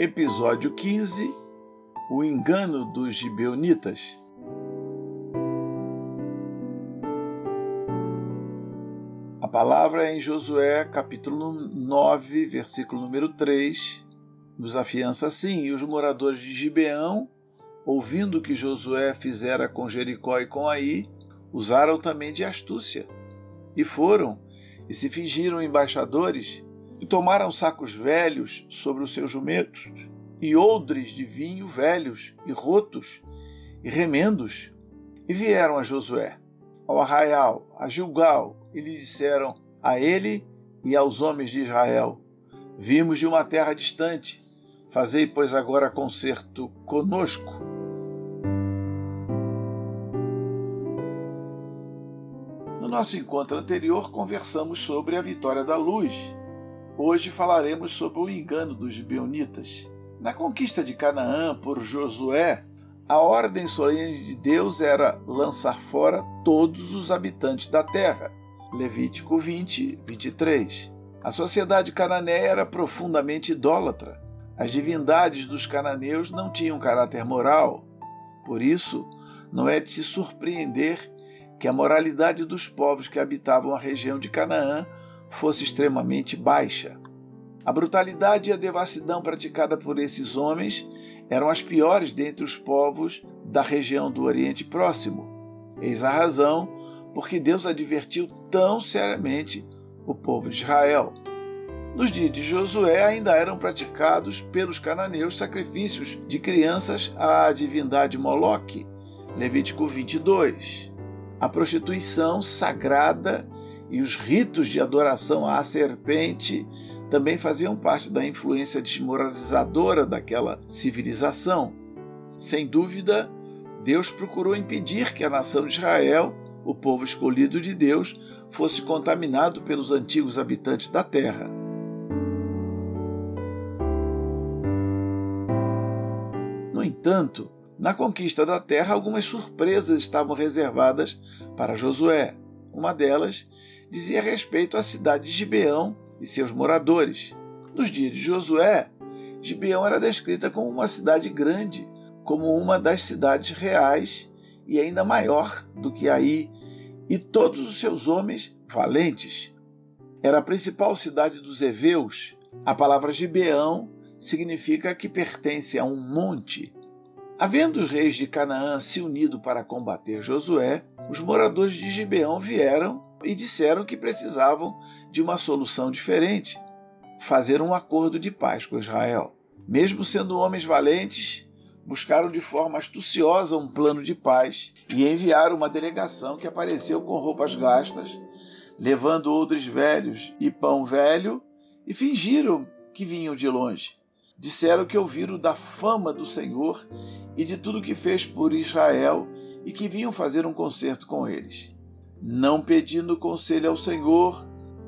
Episódio 15 O engano dos gibeonitas. A palavra é em Josué, capítulo 9, versículo número 3, nos afiança assim: E os moradores de Gibeão, ouvindo o que Josué fizera com Jericó e com Aí, usaram também de astúcia. E foram, e se fingiram embaixadores, e tomaram sacos velhos sobre os seus jumentos, e odres de vinho velhos e rotos, e remendos, e vieram a Josué, ao arraial, a Gilgal, e lhe disseram a ele e aos homens de Israel: Vimos de uma terra distante, fazei, pois, agora concerto conosco. No nosso encontro anterior, conversamos sobre a vitória da luz Hoje falaremos sobre o engano dos gibeonitas. Na conquista de Canaã por Josué, a ordem solene de Deus era lançar fora todos os habitantes da terra. Levítico 20, 23. A sociedade cananeia era profundamente idólatra. As divindades dos cananeus não tinham caráter moral. Por isso, não é de se surpreender que a moralidade dos povos que habitavam a região de Canaã fosse extremamente baixa. A brutalidade e a devassidão praticada por esses homens eram as piores dentre os povos da região do Oriente Próximo. Eis a razão porque Deus advertiu tão seriamente o povo de Israel. Nos dias de Josué ainda eram praticados pelos cananeus sacrifícios de crianças à divindade Moloque, Levítico 22. A prostituição sagrada e os ritos de adoração à serpente também faziam parte da influência desmoralizadora daquela civilização. Sem dúvida, Deus procurou impedir que a nação de Israel, o povo escolhido de Deus, fosse contaminado pelos antigos habitantes da terra. No entanto, na conquista da terra, algumas surpresas estavam reservadas para Josué. Uma delas dizia respeito à cidade de Gibeão e seus moradores. Nos dias de Josué, Gibeão era descrita como uma cidade grande, como uma das cidades reais e ainda maior do que Aí, e todos os seus homens valentes. Era a principal cidade dos heveus. A palavra Gibeão significa que pertence a um monte. Havendo os reis de Canaã se unido para combater Josué, os moradores de Gibeão vieram e disseram que precisavam de uma solução diferente fazer um acordo de paz com Israel. Mesmo sendo homens valentes, buscaram de forma astuciosa um plano de paz e enviaram uma delegação que apareceu com roupas gastas, levando odres velhos e pão velho, e fingiram que vinham de longe. Disseram que ouviram da fama do Senhor e de tudo que fez por Israel e que vinham fazer um concerto com eles não pedindo conselho ao Senhor.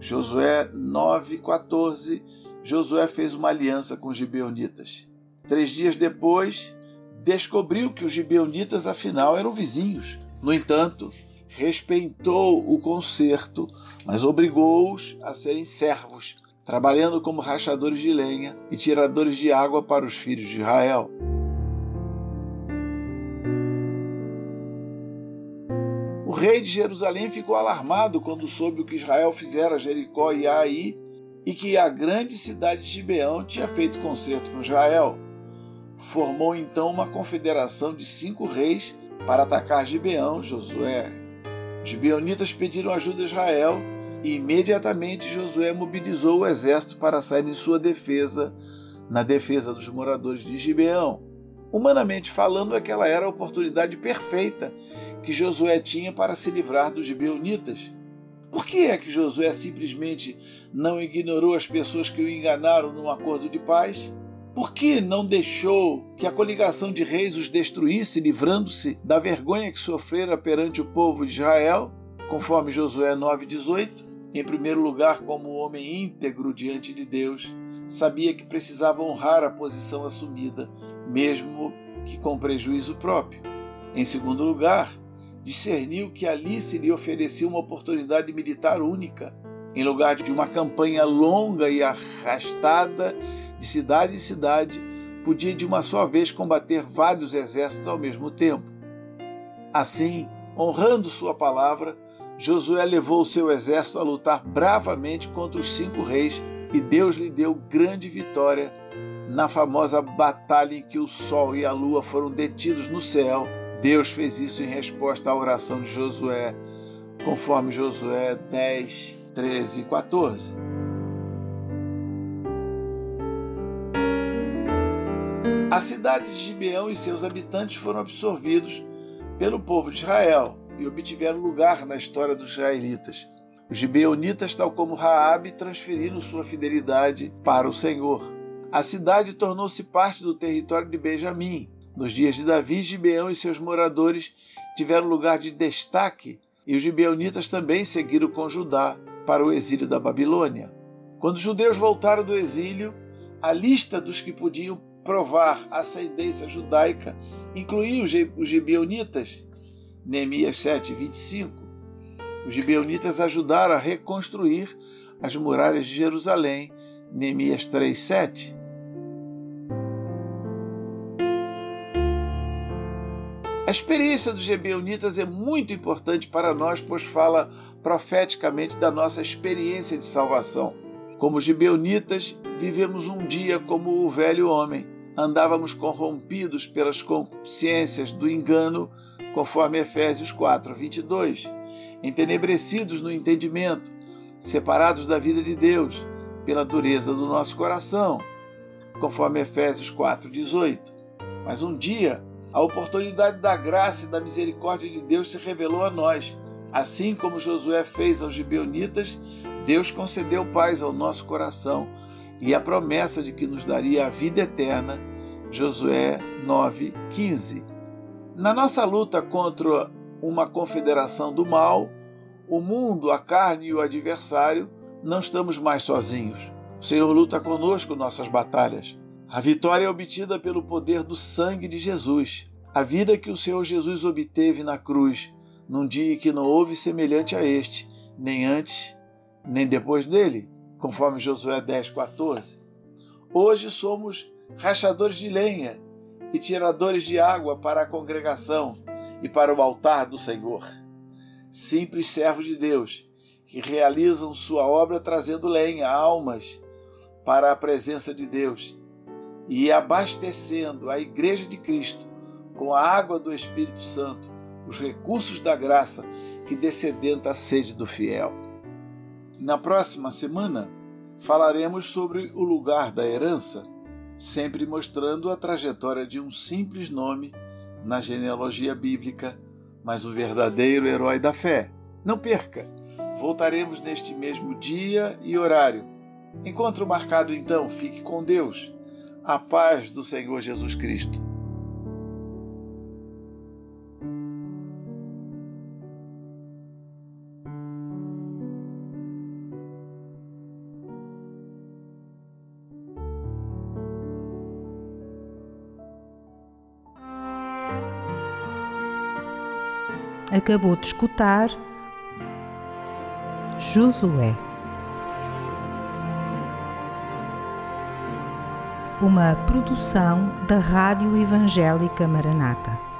Josué 9,14 Josué fez uma aliança com os gibeonitas. Três dias depois, descobriu que os gibeonitas afinal eram vizinhos. No entanto, respeitou o concerto, mas obrigou-os a serem servos, trabalhando como rachadores de lenha e tiradores de água para os filhos de Israel. O rei de Jerusalém ficou alarmado quando soube o que Israel fizera a Jericó e a Aí e que a grande cidade de Gibeão tinha feito concerto com Israel. Formou então uma confederação de cinco reis para atacar Gibeão, Josué. Os gibeonitas pediram ajuda a Israel e imediatamente Josué mobilizou o exército para sair em sua defesa, na defesa dos moradores de Gibeão. Humanamente falando, aquela era a oportunidade perfeita que Josué tinha para se livrar dos gibeonitas. Por que é que Josué simplesmente não ignorou as pessoas que o enganaram num acordo de paz? Por que não deixou que a coligação de reis os destruísse, livrando-se da vergonha que sofrera perante o povo de Israel, conforme Josué 9,18? Em primeiro lugar, como homem íntegro diante de Deus, sabia que precisava honrar a posição assumida, mesmo que com prejuízo próprio. Em segundo lugar, discerniu que ali se lhe oferecia uma oportunidade militar única, em lugar de uma campanha longa e arrastada de cidade em cidade, podia de uma só vez combater vários exércitos ao mesmo tempo. Assim, honrando sua palavra, Josué levou o seu exército a lutar bravamente contra os cinco reis e Deus lhe deu grande vitória na famosa batalha em que o sol e a lua foram detidos no céu Deus fez isso em resposta à oração de Josué, conforme Josué 10, 13 e 14. A cidade de Gibeão e seus habitantes foram absorvidos pelo povo de Israel e obtiveram lugar na história dos israelitas. Os gibeonitas, tal como Raabe, transferiram sua fidelidade para o Senhor. A cidade tornou-se parte do território de Benjamim, nos dias de Davi, Gibeão e seus moradores tiveram lugar de destaque e os gibeonitas também seguiram com Judá para o exílio da Babilônia. Quando os judeus voltaram do exílio, a lista dos que podiam provar ascendência judaica incluía os gibeonitas, Neemias 7, 25. Os gibeonitas ajudaram a reconstruir as muralhas de Jerusalém, Neemias 3, 7. A experiência dos Gebeonitas é muito importante para nós, pois fala profeticamente da nossa experiência de salvação. Como Gebeonitas, vivemos um dia como o velho homem. Andávamos corrompidos pelas concupiscências do engano, conforme Efésios 4, 22. Entenebrecidos no entendimento, separados da vida de Deus, pela dureza do nosso coração, conforme Efésios 4, 18. Mas um dia, a oportunidade da graça e da misericórdia de Deus se revelou a nós. Assim como Josué fez aos gibeonitas, Deus concedeu paz ao nosso coração e a promessa de que nos daria a vida eterna. Josué 9:15. Na nossa luta contra uma confederação do mal, o mundo, a carne e o adversário, não estamos mais sozinhos. O Senhor luta conosco nossas batalhas. A vitória é obtida pelo poder do sangue de Jesus. A vida que o Senhor Jesus obteve na cruz, num dia que não houve semelhante a este, nem antes, nem depois dele, conforme Josué 10, 14. Hoje somos rachadores de lenha e tiradores de água para a congregação e para o altar do Senhor. Simples servos de Deus que realizam sua obra trazendo lenha, almas, para a presença de Deus e abastecendo a Igreja de Cristo com a água do Espírito Santo, os recursos da graça que descedenta a sede do fiel. Na próxima semana, falaremos sobre o lugar da herança, sempre mostrando a trajetória de um simples nome na genealogia bíblica, mas o verdadeiro herói da fé. Não perca! Voltaremos neste mesmo dia e horário. Encontro marcado então, fique com Deus a paz do Senhor Jesus Cristo. Acabou de escutar Josué. uma produção da Rádio Evangélica Maranata.